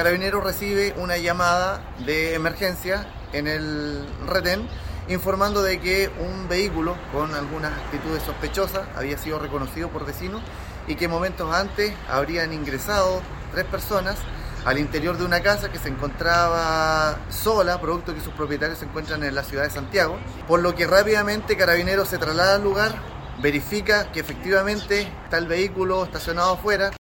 Carabinero recibe una llamada de emergencia en el retén informando de que un vehículo con algunas actitudes sospechosas había sido reconocido por vecinos y que momentos antes habrían ingresado tres personas al interior de una casa que se encontraba sola, producto que sus propietarios se encuentran en la ciudad de Santiago, por lo que rápidamente Carabinero se traslada al lugar, verifica que efectivamente está el vehículo estacionado afuera,